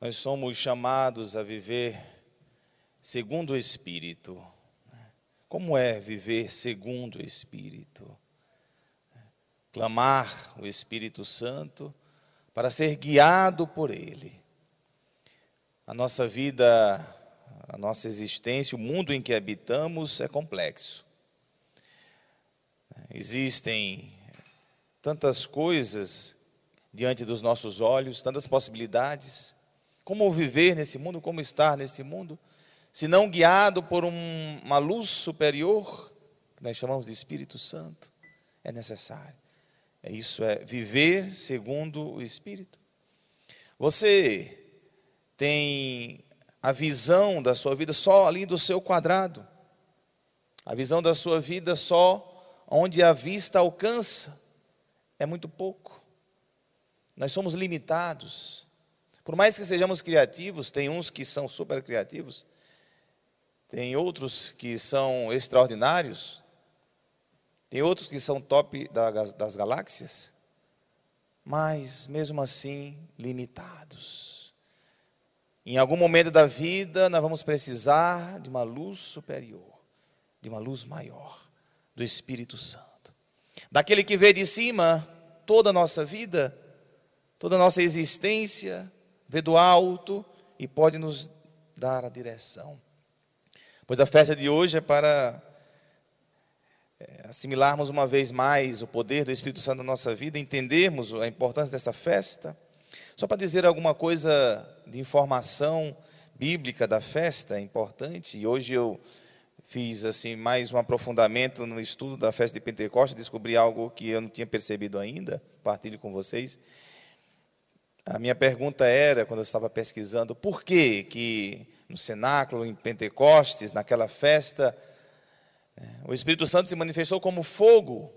nós somos chamados a viver segundo o Espírito. Como é viver segundo o Espírito? Clamar o Espírito Santo para ser guiado por Ele. A nossa vida, a nossa existência, o mundo em que habitamos é complexo. Existem tantas coisas diante dos nossos olhos, tantas possibilidades. Como viver nesse mundo, como estar nesse mundo, se não guiado por um, uma luz superior, que nós chamamos de Espírito Santo, é necessário. É isso é viver segundo o Espírito. Você tem a visão da sua vida só ali do seu quadrado. A visão da sua vida só onde a vista alcança. É muito pouco. Nós somos limitados. Por mais que sejamos criativos, tem uns que são super criativos, tem outros que são extraordinários, tem outros que são top das galáxias, mas mesmo assim limitados. Em algum momento da vida, nós vamos precisar de uma luz superior, de uma luz maior, do Espírito Santo. Daquele que vê de cima toda a nossa vida, toda a nossa existência, vê do alto e pode nos dar a direção. Pois a festa de hoje é para é, assimilarmos uma vez mais o poder do Espírito Santo na nossa vida, entendermos a importância dessa festa. Só para dizer alguma coisa de informação bíblica da festa, é importante, e hoje eu fiz assim mais um aprofundamento no estudo da festa de Pentecostes, descobri algo que eu não tinha percebido ainda, partilho com vocês. A minha pergunta era, quando eu estava pesquisando, por que que no cenáculo, em Pentecostes, naquela festa, é, o Espírito Santo se manifestou como fogo,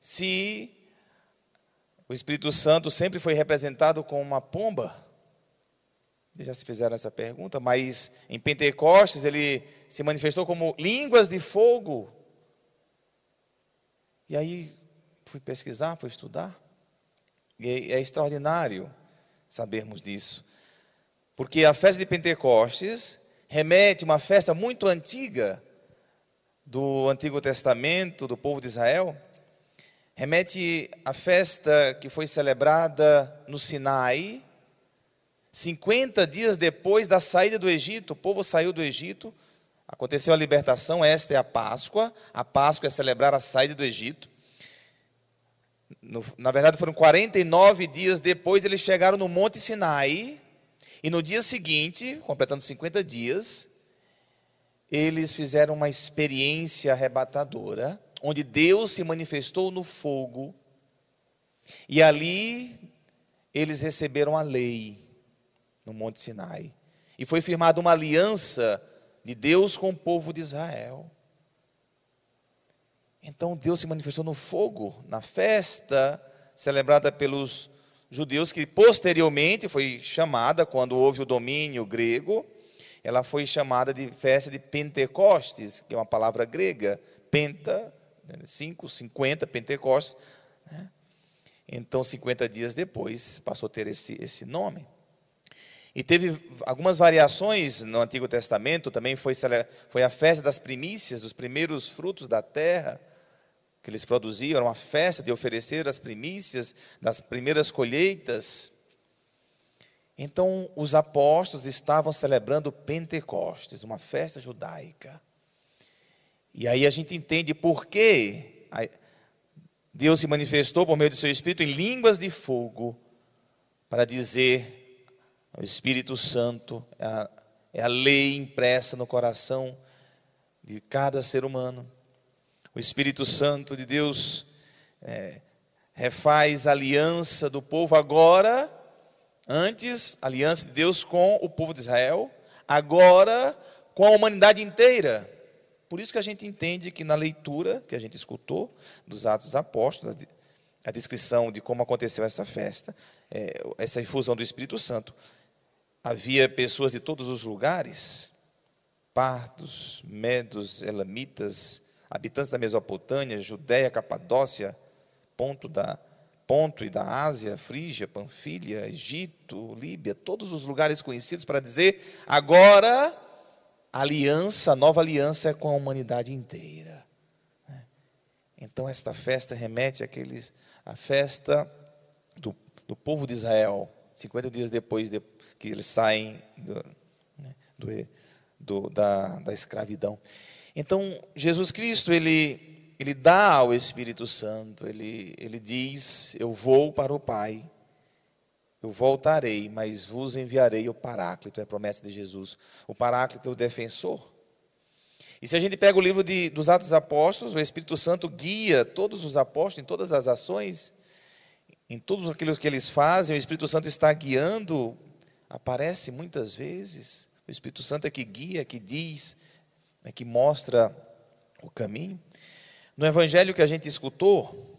se o Espírito Santo sempre foi representado com uma pomba? Já se fizeram essa pergunta, mas em Pentecostes ele se manifestou como línguas de fogo. E aí fui pesquisar, fui estudar. E é, é extraordinário sabermos disso. Porque a festa de Pentecostes remete a uma festa muito antiga do Antigo Testamento, do povo de Israel, remete à festa que foi celebrada no Sinai, 50 dias depois da saída do Egito. O povo saiu do Egito, aconteceu a libertação, esta é a Páscoa. A Páscoa é celebrar a saída do Egito. No, na verdade, foram 49 dias depois, eles chegaram no Monte Sinai. E no dia seguinte, completando 50 dias, eles fizeram uma experiência arrebatadora, onde Deus se manifestou no fogo, e ali eles receberam a lei no Monte Sinai. E foi firmada uma aliança de Deus com o povo de Israel. Então Deus se manifestou no fogo, na festa celebrada pelos judeus, que posteriormente foi chamada, quando houve o domínio grego, ela foi chamada de festa de Pentecostes, que é uma palavra grega, penta, 5, né, 50, Pentecostes. Né? Então, 50 dias depois, passou a ter esse, esse nome. E teve algumas variações no Antigo Testamento, também foi, foi a festa das primícias, dos primeiros frutos da terra, que eles produziam, era uma festa de oferecer as primícias das primeiras colheitas. Então, os apóstolos estavam celebrando Pentecostes, uma festa judaica. E aí a gente entende por que Deus se manifestou por meio do seu Espírito em línguas de fogo, para dizer: o Espírito Santo é a, é a lei impressa no coração de cada ser humano. O Espírito Santo de Deus é, refaz a aliança do povo agora Antes, aliança de Deus com o povo de Israel, agora com a humanidade inteira. Por isso que a gente entende que na leitura que a gente escutou dos Atos dos Apóstolos, a descrição de como aconteceu essa festa, é, essa infusão do Espírito Santo, havia pessoas de todos os lugares, partos, medos, elamitas, habitantes da Mesopotâmia, Judéia, Capadócia, ponto da Ponto e da Ásia, Frígia, Panfilha, Egito, Líbia, todos os lugares conhecidos para dizer agora a aliança, a nova aliança é com a humanidade inteira. Né? Então esta festa remete àqueles, à festa do, do povo de Israel, 50 dias depois de, que eles saem do, né, do, da, da escravidão. Então Jesus Cristo ele ele dá ao Espírito Santo, ele, ele diz: Eu vou para o Pai, eu voltarei, mas vos enviarei o Paráclito, é a promessa de Jesus. O Paráclito é o defensor. E se a gente pega o livro de, dos Atos Apóstolos, o Espírito Santo guia todos os apóstolos em todas as ações, em tudo aquilo que eles fazem, o Espírito Santo está guiando, aparece muitas vezes. O Espírito Santo é que guia, que diz, é que mostra o caminho. No evangelho que a gente escutou,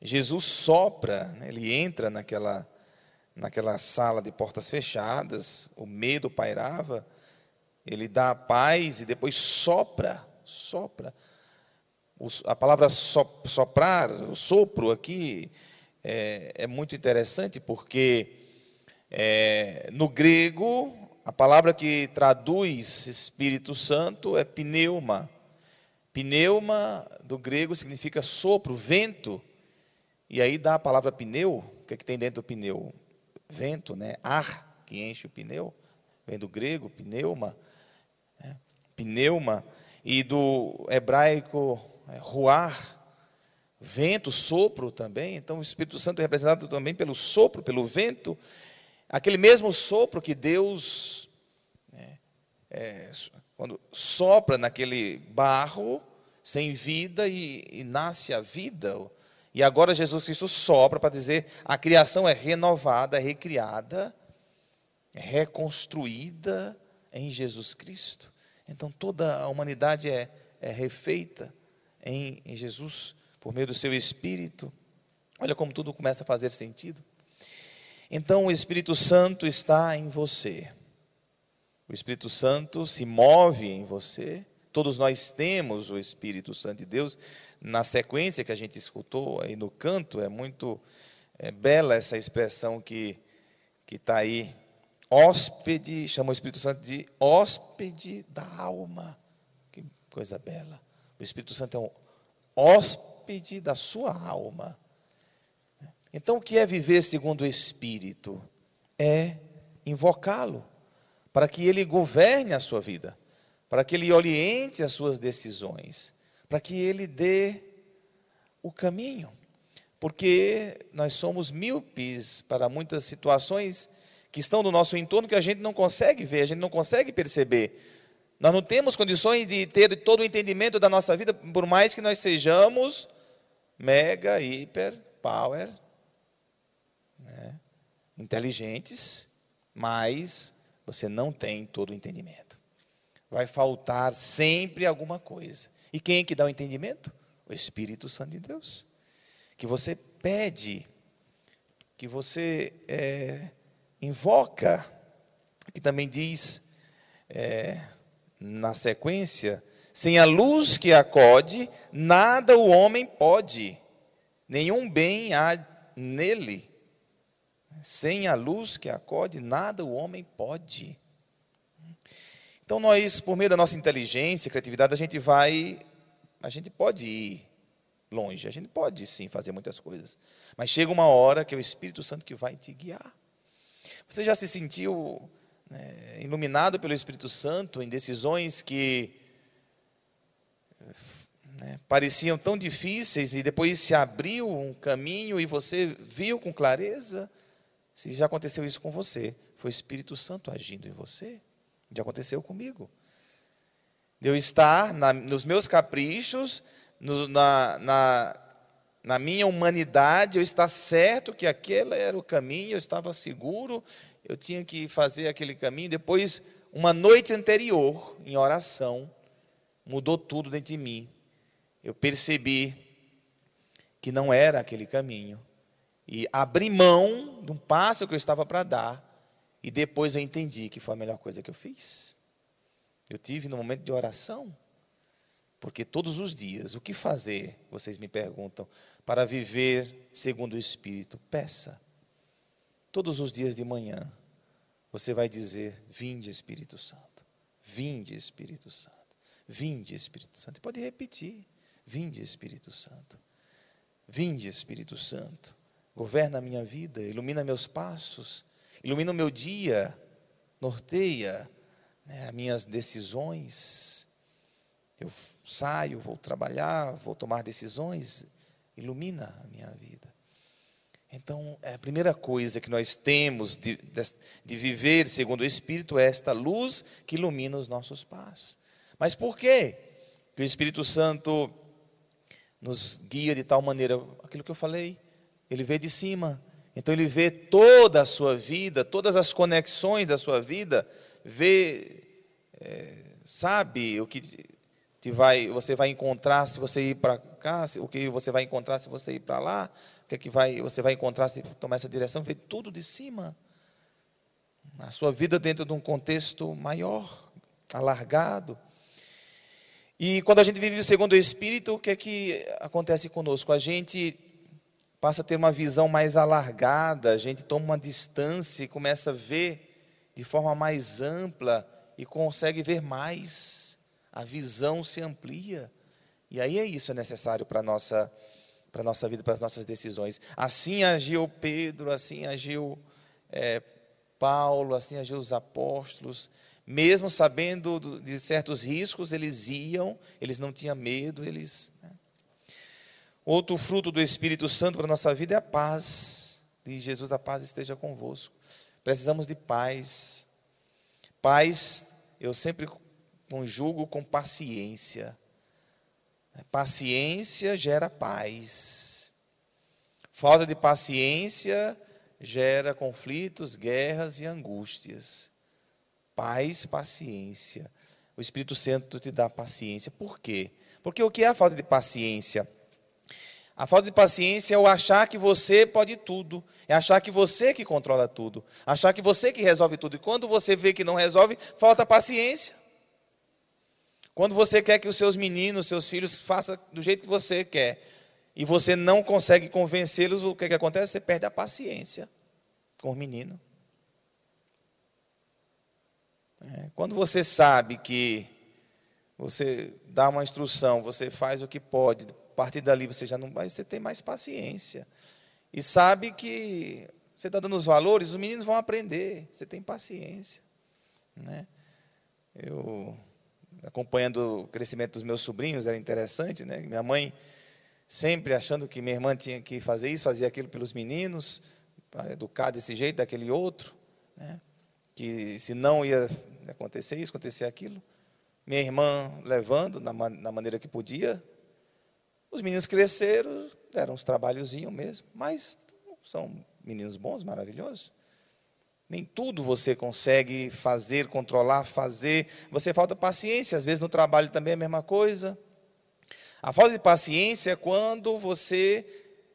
Jesus sopra, né, ele entra naquela, naquela sala de portas fechadas, o medo pairava, ele dá paz e depois sopra, sopra. a palavra soprar, o sopro aqui, é, é muito interessante porque é, no grego, a palavra que traduz Espírito Santo é pneuma. Pneuma, do grego, significa sopro, vento. E aí dá a palavra pneu. O que, é que tem dentro do pneu? Vento, né? ar que enche o pneu. Vem do grego, pneuma. Né? Pneuma. E do hebraico, é, ruar, vento, sopro também. Então o Espírito Santo é representado também pelo sopro, pelo vento. Aquele mesmo sopro que Deus né, é, quando sopra naquele barro sem vida e, e nasce a vida. E agora Jesus Cristo sopra para dizer a criação é renovada, é recriada, é reconstruída em Jesus Cristo. Então toda a humanidade é, é refeita em, em Jesus por meio do seu Espírito. Olha como tudo começa a fazer sentido. Então o Espírito Santo está em você. O Espírito Santo se move em você. Todos nós temos o Espírito Santo de Deus. Na sequência que a gente escutou aí no canto, é muito é, bela essa expressão que está aí. Hóspede, chama o Espírito Santo de hóspede da alma. Que coisa bela. O Espírito Santo é um hóspede da sua alma. Então, o que é viver segundo o Espírito? É invocá-lo para que ele governe a sua vida, para que ele oriente as suas decisões, para que ele dê o caminho. Porque nós somos míopes para muitas situações que estão no nosso entorno que a gente não consegue ver, a gente não consegue perceber. Nós não temos condições de ter todo o entendimento da nossa vida, por mais que nós sejamos mega, hiper, power, né, inteligentes, mas você não tem todo o entendimento. Vai faltar sempre alguma coisa. E quem é que dá o entendimento? O Espírito Santo de Deus. Que você pede, que você é, invoca, que também diz é, na sequência: sem a luz que acode, nada o homem pode, nenhum bem há nele. Sem a luz que acode, nada o homem pode. Então nós, por meio da nossa inteligência, criatividade, a gente vai, a gente pode ir longe, a gente pode sim fazer muitas coisas, mas chega uma hora que é o Espírito Santo que vai te guiar. Você já se sentiu né, iluminado pelo Espírito Santo em decisões que né, pareciam tão difíceis e depois se abriu um caminho e você viu com clareza? Se já aconteceu isso com você, foi o Espírito Santo agindo em você. Já aconteceu comigo. De eu estar na, nos meus caprichos, no, na, na, na minha humanidade, eu estar certo que aquele era o caminho, eu estava seguro, eu tinha que fazer aquele caminho. Depois, uma noite anterior, em oração, mudou tudo dentro de mim. Eu percebi que não era aquele caminho e abri mão de um passo que eu estava para dar, e depois eu entendi que foi a melhor coisa que eu fiz. Eu tive no momento de oração, Porque todos os dias, o que fazer, vocês me perguntam, para viver segundo o Espírito? Peça. Todos os dias de manhã, você vai dizer: Vinde, Espírito Santo. Vinde, Espírito Santo. Vinde, Espírito Santo. E pode repetir: Vinde, Espírito Santo. Vinde, Espírito Santo. Governa a minha vida, ilumina meus passos, ilumina o meu dia, norteia né, as minhas decisões. Eu saio, vou trabalhar, vou tomar decisões, ilumina a minha vida. Então, é a primeira coisa que nós temos de, de, de, viver segundo o Espírito é esta luz que ilumina os nossos passos. Mas por quê? Que o Espírito Santo nos guia de tal maneira, aquilo que eu falei, ele vê de cima. Então ele vê toda a sua vida, todas as conexões da sua vida, vê, é, sabe o que te vai, você vai encontrar se você ir para cá, o que você vai encontrar se você ir para lá, o que, é que vai, você vai encontrar se tomar essa direção, vê tudo de cima. A sua vida dentro de um contexto maior, alargado. E quando a gente vive segundo o Espírito, o que é que acontece conosco? A gente passa a ter uma visão mais alargada, a gente toma uma distância e começa a ver de forma mais ampla e consegue ver mais a visão se amplia. E aí é isso é necessário para a nossa, para nossa vida, para as nossas decisões. Assim agiu Pedro, assim agiu é, Paulo, assim agiu os apóstolos. Mesmo sabendo de certos riscos, eles iam, eles não tinham medo, eles. Né? Outro fruto do Espírito Santo para a nossa vida é a paz. De Jesus, a paz esteja convosco. Precisamos de paz. Paz, eu sempre conjugo com paciência. Paciência gera paz. Falta de paciência gera conflitos, guerras e angústias. Paz, paciência. O Espírito Santo te dá paciência. Por quê? Porque o que é a falta de paciência? A falta de paciência é o achar que você pode tudo, é achar que você que controla tudo, achar que você que resolve tudo. E quando você vê que não resolve, falta paciência. Quando você quer que os seus meninos, seus filhos façam do jeito que você quer, e você não consegue convencê-los, o que, que acontece? Você perde a paciência com o menino. É, quando você sabe que você dá uma instrução, você faz o que pode, partir dali você já não vai, você tem mais paciência. E sabe que você está dando os valores, os meninos vão aprender, você tem paciência. Né? Eu acompanhando o crescimento dos meus sobrinhos, era interessante, né? Minha mãe sempre achando que minha irmã tinha que fazer isso, fazer aquilo pelos meninos, para educar desse jeito, daquele outro, né? Que se não ia acontecer isso, acontecer aquilo. Minha irmã levando na, na maneira que podia. Os meninos cresceram, deram uns trabalhozinhos mesmo, mas são meninos bons, maravilhosos. Nem tudo você consegue fazer, controlar, fazer. Você falta paciência, às vezes no trabalho também é a mesma coisa. A falta de paciência é quando você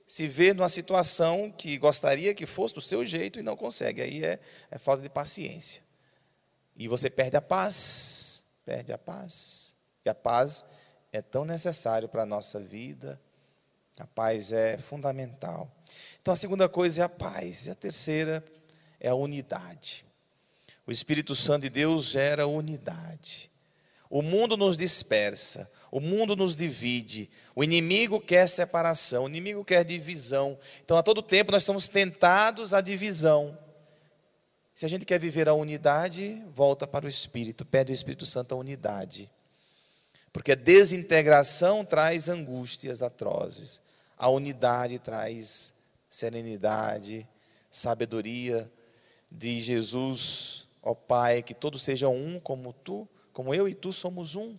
se vê numa situação que gostaria que fosse do seu jeito e não consegue. Aí é, é falta de paciência. E você perde a paz, perde a paz. E a paz é tão necessário para a nossa vida. A paz é fundamental. Então a segunda coisa é a paz. E a terceira é a unidade. O Espírito Santo de Deus gera unidade. O mundo nos dispersa, o mundo nos divide, o inimigo quer separação, o inimigo quer divisão. Então, a todo tempo nós estamos tentados à divisão. Se a gente quer viver a unidade, volta para o Espírito, pede ao Espírito Santo a unidade. Porque a desintegração traz angústias atrozes, a unidade traz serenidade, sabedoria, de Jesus, ó Pai, que todos sejam um como tu, como eu e tu somos um.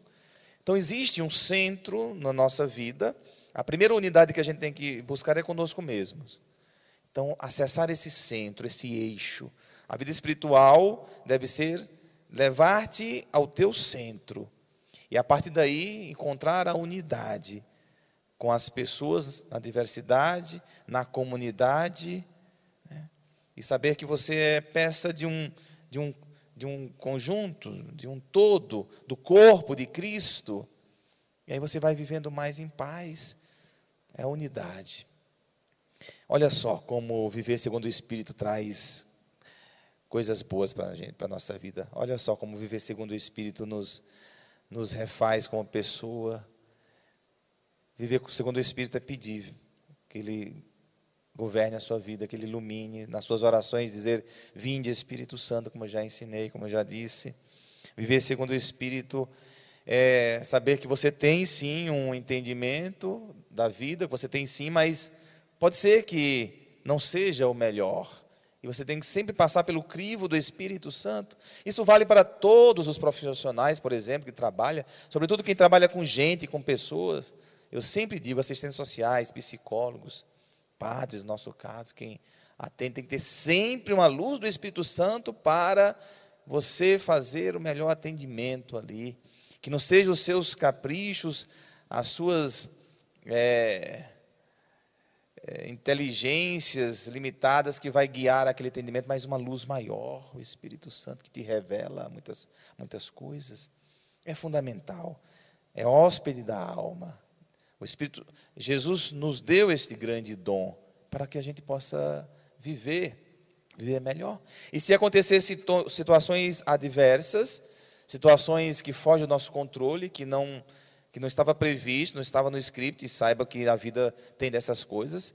Então existe um centro na nossa vida. A primeira unidade que a gente tem que buscar é conosco mesmos. Então, acessar esse centro, esse eixo. A vida espiritual deve ser levar-te ao teu centro. E a partir daí encontrar a unidade com as pessoas na diversidade, na comunidade, e saber que você é peça de um, de um, de um conjunto, de um todo, do corpo de Cristo, E aí você vai vivendo mais em paz. É a unidade. Olha só como viver segundo o Espírito traz coisas boas para a gente, para a nossa vida. Olha só como viver segundo o Espírito nos, nos refaz como pessoa. Viver segundo o Espírito é pedir que Ele governe a sua vida, que Ele ilumine nas suas orações, dizer: Vinde, Espírito Santo, como eu já ensinei, como eu já disse. Viver segundo o Espírito é saber que você tem sim um entendimento da vida, que você tem sim, mas pode ser que não seja o melhor. E você tem que sempre passar pelo crivo do Espírito Santo. Isso vale para todos os profissionais, por exemplo, que trabalham, sobretudo quem trabalha com gente, com pessoas. Eu sempre digo, assistentes sociais, psicólogos, padres, no nosso caso, quem atende, tem que ter sempre uma luz do Espírito Santo para você fazer o melhor atendimento ali. Que não sejam os seus caprichos, as suas é, é, inteligências limitadas que vai guiar aquele entendimento, mas uma luz maior, o Espírito Santo que te revela muitas, muitas coisas. É fundamental. É hóspede da alma. O Espírito, Jesus nos deu este grande dom para que a gente possa viver, viver melhor. E se acontecer situações adversas, situações que fogem do nosso controle, que não que não estava previsto, não estava no script, e saiba que a vida tem dessas coisas,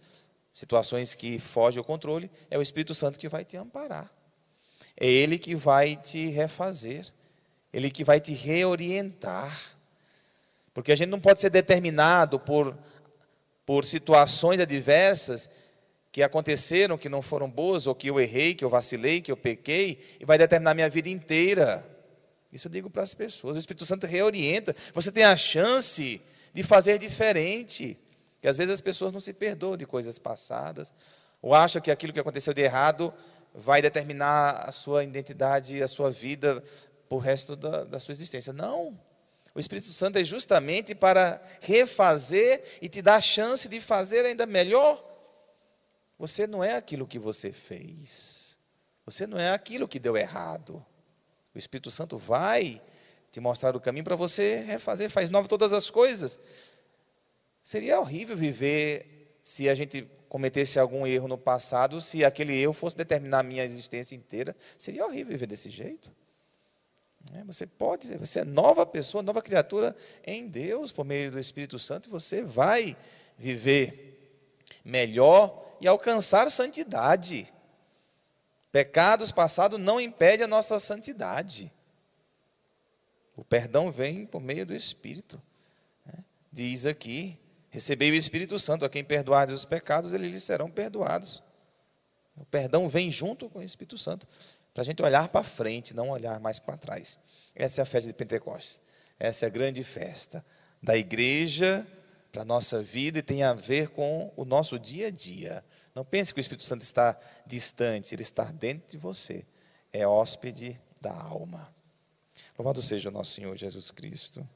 situações que fogem ao controle, é o Espírito Santo que vai te amparar. É ele que vai te refazer, ele que vai te reorientar. Porque a gente não pode ser determinado por por situações adversas que aconteceram, que não foram boas, ou que eu errei, que eu vacilei, que eu pequei, e vai determinar minha vida inteira. Isso eu digo para as pessoas. O Espírito Santo reorienta. Você tem a chance de fazer diferente. Que às vezes as pessoas não se perdoam de coisas passadas, ou acham que aquilo que aconteceu de errado vai determinar a sua identidade, a sua vida para o resto da, da sua existência. Não. O Espírito Santo é justamente para refazer e te dar a chance de fazer ainda melhor. Você não é aquilo que você fez. Você não é aquilo que deu errado. O Espírito Santo vai te mostrar o caminho para você refazer, faz nova todas as coisas. Seria horrível viver se a gente cometesse algum erro no passado, se aquele erro fosse determinar a minha existência inteira. Seria horrível viver desse jeito. É, você pode, você é nova pessoa, nova criatura em Deus, por meio do Espírito Santo, e você vai viver melhor e alcançar santidade. Pecados passados não impedem a nossa santidade. O perdão vem por meio do Espírito. Né? Diz aqui: recebei o Espírito Santo, a quem perdoar os pecados, eles lhes serão perdoados. O perdão vem junto com o Espírito Santo, para a gente olhar para frente, não olhar mais para trás. Essa é a festa de Pentecostes. Essa é a grande festa da igreja para a nossa vida e tem a ver com o nosso dia a dia. Não pense que o Espírito Santo está distante, ele está dentro de você. É hóspede da alma. Louvado seja o nosso Senhor Jesus Cristo.